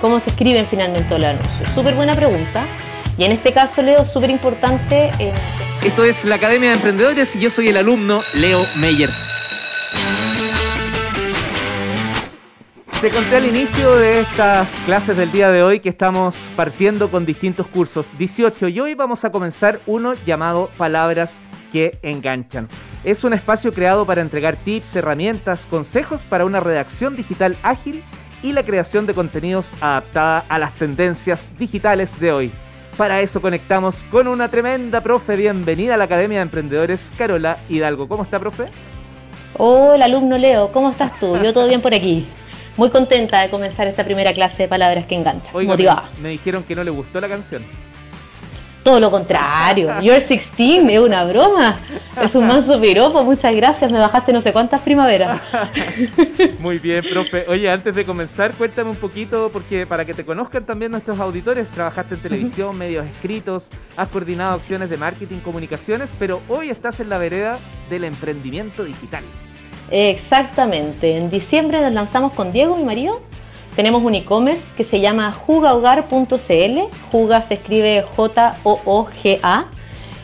¿Cómo se escriben finalmente los anuncios? Súper buena pregunta. Y en este caso, Leo, súper importante. eh, Esto es la Academia de Emprendedores y yo soy el alumno Leo Meyer. Te conté al inicio de estas clases del día de hoy que estamos partiendo con distintos cursos, 18, y hoy vamos a comenzar uno llamado Palabras que enganchan. Es un espacio creado para entregar tips, herramientas, consejos para una redacción digital ágil y la creación de contenidos adaptada a las tendencias digitales de hoy. Para eso conectamos con una tremenda profe. Bienvenida a la Academia de Emprendedores, Carola Hidalgo. ¿Cómo está, profe? Hola, alumno Leo, ¿cómo estás tú? Yo todo bien por aquí. Muy contenta de comenzar esta primera clase de palabras que enganchan. Oiga, Motivada. me, me dijeron que no le gustó la canción. Todo lo contrario. You're 16, es una broma. Es un manso piropo, muchas gracias. Me bajaste no sé cuántas primaveras. Muy bien, profe. Oye, antes de comenzar, cuéntame un poquito, porque para que te conozcan también nuestros auditores, trabajaste en televisión, medios escritos, has coordinado acciones de marketing, comunicaciones, pero hoy estás en la vereda del emprendimiento digital. Exactamente. En diciembre nos lanzamos con Diego, mi marido. Tenemos un e-commerce que se llama jugahogar.cl. Juga se escribe J-O-O-G-A.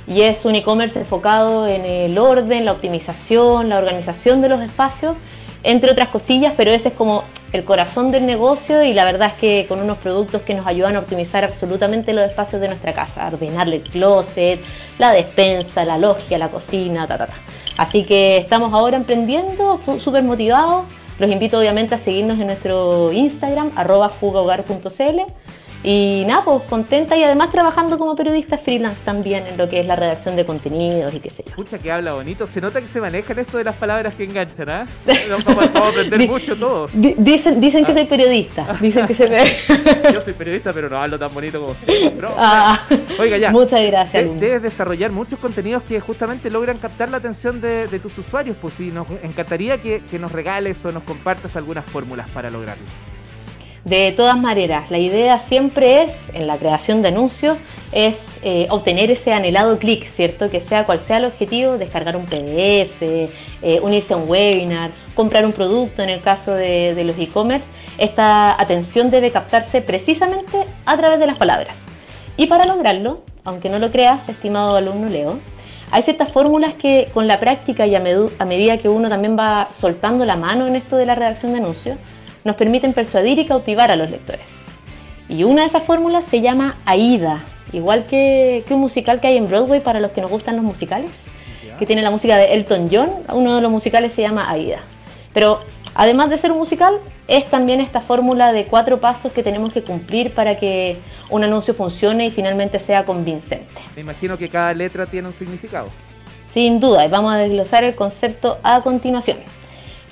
Y es un e-commerce enfocado en el orden, la optimización, la organización de los espacios, entre otras cosillas, pero ese es como el corazón del negocio y la verdad es que con unos productos que nos ayudan a optimizar absolutamente los espacios de nuestra casa, a ordenarle el closet, la despensa, la logia, la cocina, ta, ta, ta. Así que estamos ahora emprendiendo, súper motivados. Los invito obviamente a seguirnos en nuestro Instagram, arroba jugahogar.cl. Y nada, pues contenta y además trabajando como periodista freelance también en lo que es la redacción de contenidos y qué sé yo. Escucha que habla bonito. Se nota que se maneja en esto de las palabras que enganchan, ¿ah? Vamos, a aprender mucho todos. Di- Dicen, dicen que Ah. soy periodista, dicen que soy Yo soy periodista, pero no hablo tan bonito como usted. bro. Ah, Oiga, ya. Muchas gracias. De- debes desarrollar muchos contenidos que justamente logran captar la atención de, de tus usuarios. Pues sí, nos encantaría que, que nos regales o nos compartas algunas fórmulas para lograrlo. De todas maneras, la idea siempre es, en la creación de anuncios, es eh, obtener ese anhelado clic, ¿cierto? Que sea cual sea el objetivo, descargar un PDF, eh, unirse a un webinar, comprar un producto en el caso de, los e-commerce. Esta atención debe captarse precisamente a través de las palabras. Y para lograrlo, aunque no lo creas, estimado alumno Leo, hay ciertas fórmulas que con la práctica y a medida que uno también va soltando la mano en esto de la redacción de anuncios, nos permiten persuadir y cautivar a los lectores. Y una de esas fórmulas se llama AIDA, igual que, que un musical que hay en Broadway para los que nos gustan los musicales, que tiene la música de Elton John, uno de los musicales se llama AIDA. Pero además de ser un musical, es también esta fórmula de cuatro pasos que tenemos que cumplir para que un anuncio funcione y finalmente sea convincente. Me imagino que cada letra tiene un significado. Sin duda, y vamos a desglosar el concepto a continuación.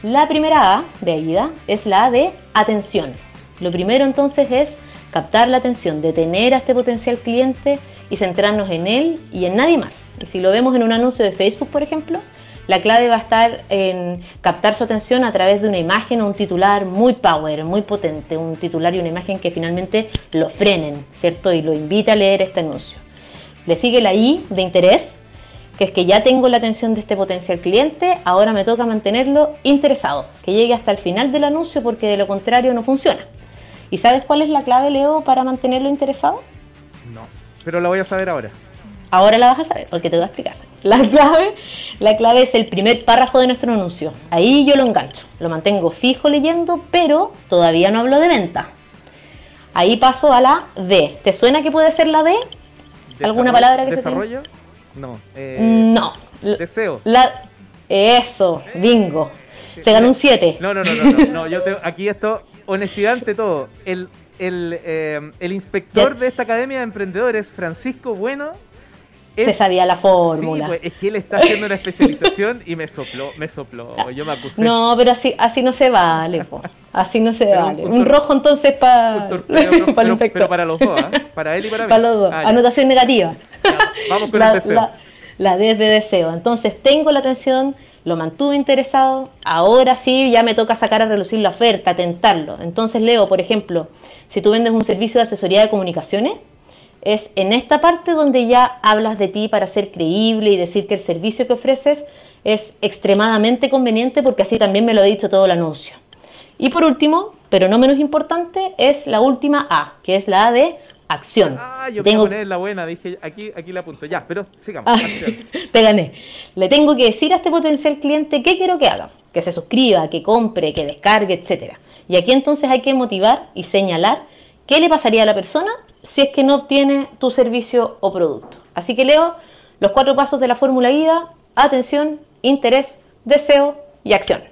La primera A de AIDA es la A de atención. Lo primero entonces es captar la atención, detener a este potencial cliente y centrarnos en él y en nadie más. Si lo vemos en un anuncio de Facebook, por ejemplo, la clave va a estar en captar su atención a través de una imagen o un titular muy power, muy potente, un titular y una imagen que finalmente lo frenen, ¿cierto? Y lo invita a leer este anuncio. Le sigue la I de interés, que es que ya tengo la atención de este potencial cliente, ahora me toca mantenerlo interesado, que llegue hasta el final del anuncio porque de lo contrario no funciona. ¿Y sabes cuál es la clave, Leo, para mantenerlo interesado? No. Pero la voy a saber ahora. Ahora la vas a saber porque te voy a explicar. La clave, la clave es el primer párrafo de nuestro anuncio. Ahí yo lo engancho, lo mantengo fijo leyendo, pero todavía no hablo de venta. Ahí paso a la D. ¿Te suena que puede ser la D? ¿Alguna palabra que se ¿Desarrollo? No. eh, No. L- Deseo. La, eso, bingo. Se ganó un 7. No, no, no, no, no, no, yo te- aquí esto, honestidad ante todo. El, el, eh, el inspector de esta academia de emprendedores, Francisco Bueno, Se sabía la fórmula. Sí, pues, es que él está haciendo una especialización y me sopló, me sopló, yo me acusé. no, pero así, así no se vale, po. Así no se Pero vale. Un rojo entonces para el inspector. pero para los dos, ¿ah? para él y para mí. Para los dos. Ah. Anotación negativa. Ya, Vamos con la, el deseo. la- la D es de deseo. Entonces tengo la atención, lo mantuve interesado, ahora sí ya me toca sacar a relucir la oferta, tentarlo. Entonces leo, por ejemplo, si tú vendes un servicio de asesoría de comunicaciones, es en esta parte donde ya hablas de ti para ser creíble y decir que el servicio que ofreces es extremadamente conveniente porque así también me lo ha dicho todo el anuncio. Y por último, pero no menos importante, es la última A, que es la A de acción. Ah, yo tengo... poner la buena, dije, aquí, aquí la apunto. Ya, pero sigamos. Ah, te gané. Le tengo que decir a este potencial cliente qué quiero que haga. Que se suscriba, que compre, que descargue, etcétera. Y aquí entonces hay que motivar y señalar qué le pasaría a la persona si es que no obtiene tu servicio o producto. Así que leo los cuatro pasos de la fórmula IDA, atención, interés, deseo y acción.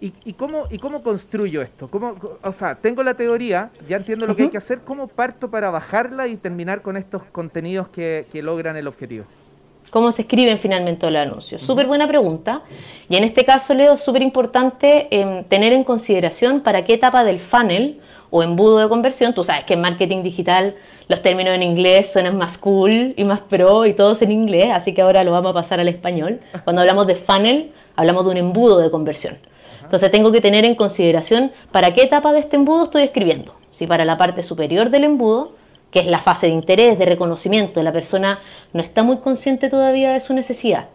¿Y, cómo, ¿Y cómo construyo esto? ¿Cómo, o sea, tengo la teoría, ya entiendo lo que hay que hacer, ¿cómo parto para bajarla y terminar con estos contenidos que, logran el objetivo? ¿Cómo se escriben finalmente los anuncios? Súper buena pregunta. Y en este caso, Leo, súper importante em, tener en consideración para qué etapa del funnel o embudo de conversión, tú sabes que en marketing digital los términos en inglés suenan más cool y más pro y todos en inglés, así que ahora lo vamos a pasar al español. Cuando hablamos de funnel, hablamos de un embudo de conversión. Entonces tengo que tener en consideración para qué etapa de este embudo estoy escribiendo. Si para la parte superior del embudo, que es la fase de interés, de reconocimiento, la persona no está muy consciente todavía de su necesidad.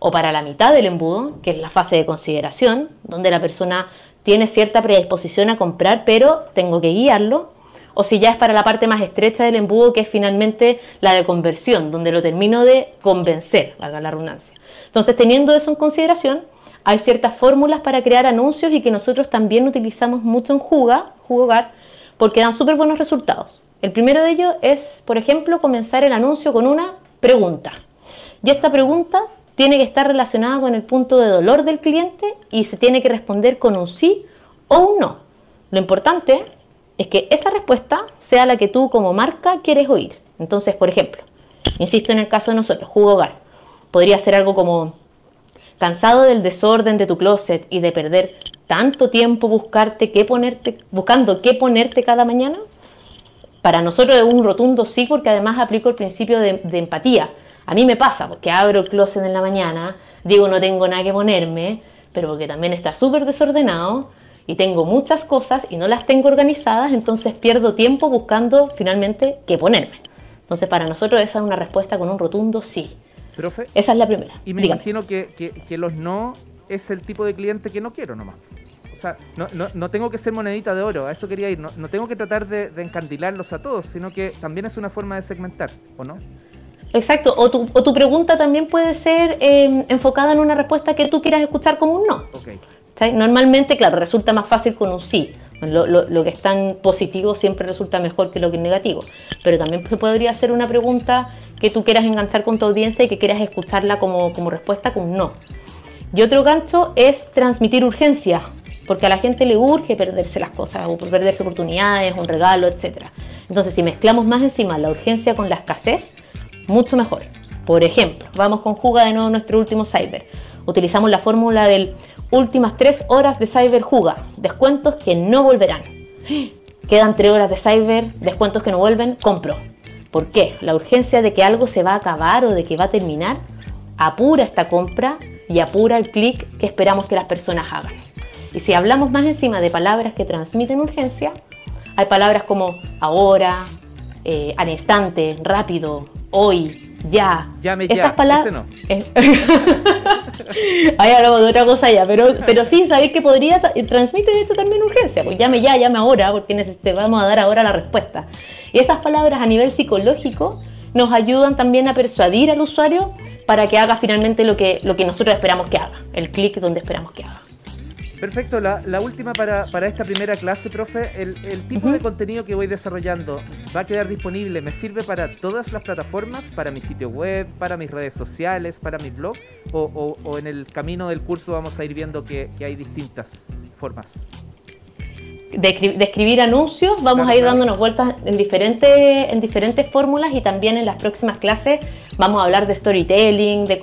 O para la mitad del embudo, que es la fase de consideración, donde la persona tiene cierta predisposición a comprar, pero tengo que guiarlo. O si ya es para la parte más estrecha del embudo, que es finalmente la de conversión, donde lo termino de convencer, valga la redundancia. Entonces, teniendo eso en consideración, hay ciertas fórmulas para crear anuncios y que nosotros también utilizamos mucho en Juga, Jugar, porque dan súper buenos resultados. El primero de ellos es, por ejemplo, comenzar el anuncio con una pregunta. Y esta pregunta tiene que estar relacionada con el punto de dolor del cliente y se tiene que responder con un sí o un no. Lo importante es que esa respuesta sea la que tú como marca quieres oír. Entonces, por ejemplo, insisto en el caso de nosotros, Jugo. Podría ser algo como, ¿Cansado del desorden de tu closet y de perder tanto tiempo buscarte qué ponerte, buscando qué ponerte cada mañana? Para nosotros es un rotundo sí, porque además aplico el principio de, empatía. A mí me pasa, porque abro el closet en la mañana, digo no tengo nada que ponerme, pero porque también está súper desordenado y tengo muchas cosas y no las tengo organizadas, entonces pierdo tiempo buscando finalmente qué ponerme. Entonces para nosotros esa es una respuesta con un rotundo sí. Profe. Esa es la primera. Y me imagino que, los no es el tipo de cliente que no quiero nomás. O sea, no, no, tengo que ser monedita de oro, a eso quería ir. No, tengo que tratar de, encandilarlos a todos, sino que también es una forma de segmentar, ¿o no? Exacto, o tu, o tu pregunta también puede ser em, enfocada en una respuesta que tú quieras escuchar como un no. Okay. Normalmente, claro, resulta más fácil con un sí. Lo, lo, que es tan positivo siempre resulta mejor que lo que es negativo. Pero también se podría hacer una pregunta que tú quieras enganchar con tu audiencia y que quieras escucharla como, como respuesta con no. Y otro gancho es transmitir urgencia, porque a la gente le urge perderse las cosas o perderse oportunidades, un regalo, etc. Entonces, si mezclamos más encima la urgencia con la escasez, mucho mejor. Por ejemplo, vamos con Juga de nuevo nuestro último cyber. Utilizamos la fórmula del últimas tres horas de cyber Juga, descuentos que no volverán. Quedan tres horas de cyber, descuentos que no vuelven, compro. ¿Por qué? La urgencia de que algo se va a acabar o de que va a terminar apura esta compra y apura el clic que esperamos que las personas hagan. Y si hablamos más encima de palabras que transmiten urgencia, hay palabras como ahora, eh, al instante, rápido, hoy, ya. Llame Esas ya. Palabras... no. Ahí hablamos de otra cosa ya, pero, pero sí, sabéis que podría transmite de hecho también urgencia, pues llame ya, llame ahora, porque vamos a dar ahora la respuesta. Y esas palabras a nivel psicológico nos ayudan también a persuadir al usuario para que haga finalmente lo que, lo que nosotros esperamos que haga, el clic donde esperamos que haga. Perfecto, la, última para, esta primera clase, profe, el, tipo de contenido que voy desarrollando va a quedar disponible, me sirve para todas las plataformas, para mi sitio web, para mis redes sociales, para mi blog, o, en el camino del curso vamos a ir viendo que hay distintas formas. De, escribir anuncios, vamos a ir dándonos vueltas en diferentes, en diferentes fórmulas y también en las próximas clases vamos a hablar de storytelling, de,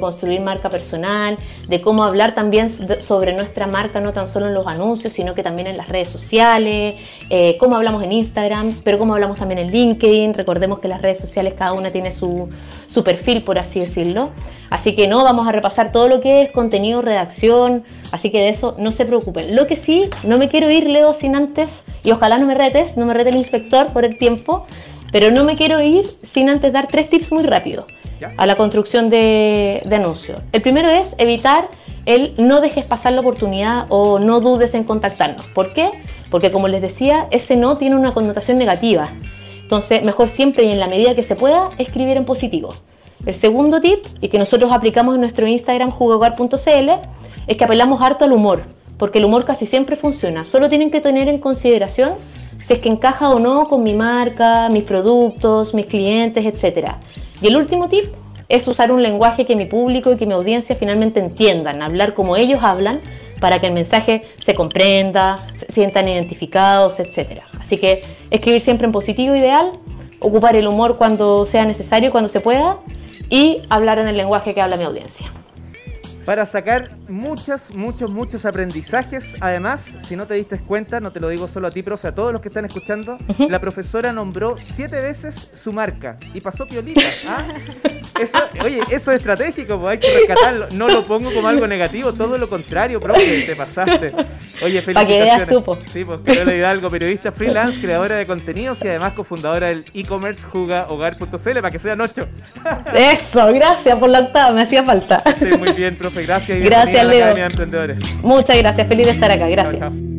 construir marca personal, de cómo hablar también sobre nuestra marca, no tan solo en los anuncios, sino que también en las redes sociales, eh, cómo hablamos en Instagram, pero cómo hablamos también en LinkedIn. Recordemos que las redes sociales cada una tiene su, su perfil, por así decirlo. Así que no, vamos a repasar todo lo que es contenido, redacción, así que de eso no se preocupen. Lo que sí, no me quiero ir, Leo, sin antes, y ojalá no me retes, no me rete el inspector por el tiempo, pero no me quiero ir sin antes dar tres tips muy rápidos a la construcción de, anuncios. El primero es evitar el no dejes pasar la oportunidad o no dudes en contactarnos. ¿Por qué? Porque como les decía, ese no tiene una connotación negativa. Entonces, mejor siempre y en la medida que se pueda, escribir en positivo. El segundo tip, y que nosotros aplicamos en nuestro Instagram jugogar.cl, es que apelamos harto al humor, porque el humor casi siempre funciona. Solo tienen que tener en consideración si es que encaja o no con mi marca, mis productos, mis clientes, etc. Y el último tip es usar un lenguaje que mi público y que mi audiencia finalmente entiendan, hablar como ellos hablan para que el mensaje se comprenda, se sientan identificados, etc. Así que escribir siempre en positivo ideal, ocupar el humor cuando sea necesario, cuando se pueda y hablar en el lenguaje que habla mi audiencia para sacar muchos, muchos, muchos aprendizajes. Además, si no te diste cuenta, no te lo digo solo a ti, profe, a todos los que están escuchando, la profesora nombró siete veces su marca y pasó piolita. ¿ah? Eso, oye, eso es estratégico, pues hay que rescatarlo. No lo pongo como algo negativo, todo lo contrario, profe, te pasaste. Oye, felicitaciones. Que sí, pues Carola algo periodista freelance, creadora de contenidos y además cofundadora del e-commerce jugahogar.cl para que sean ocho. Eso, gracias por la octava, me hacía falta. Sí, muy bien, profe gracias. Y gracias, Leo. Emprendedores. Muchas gracias, feliz de estar acá, gracias.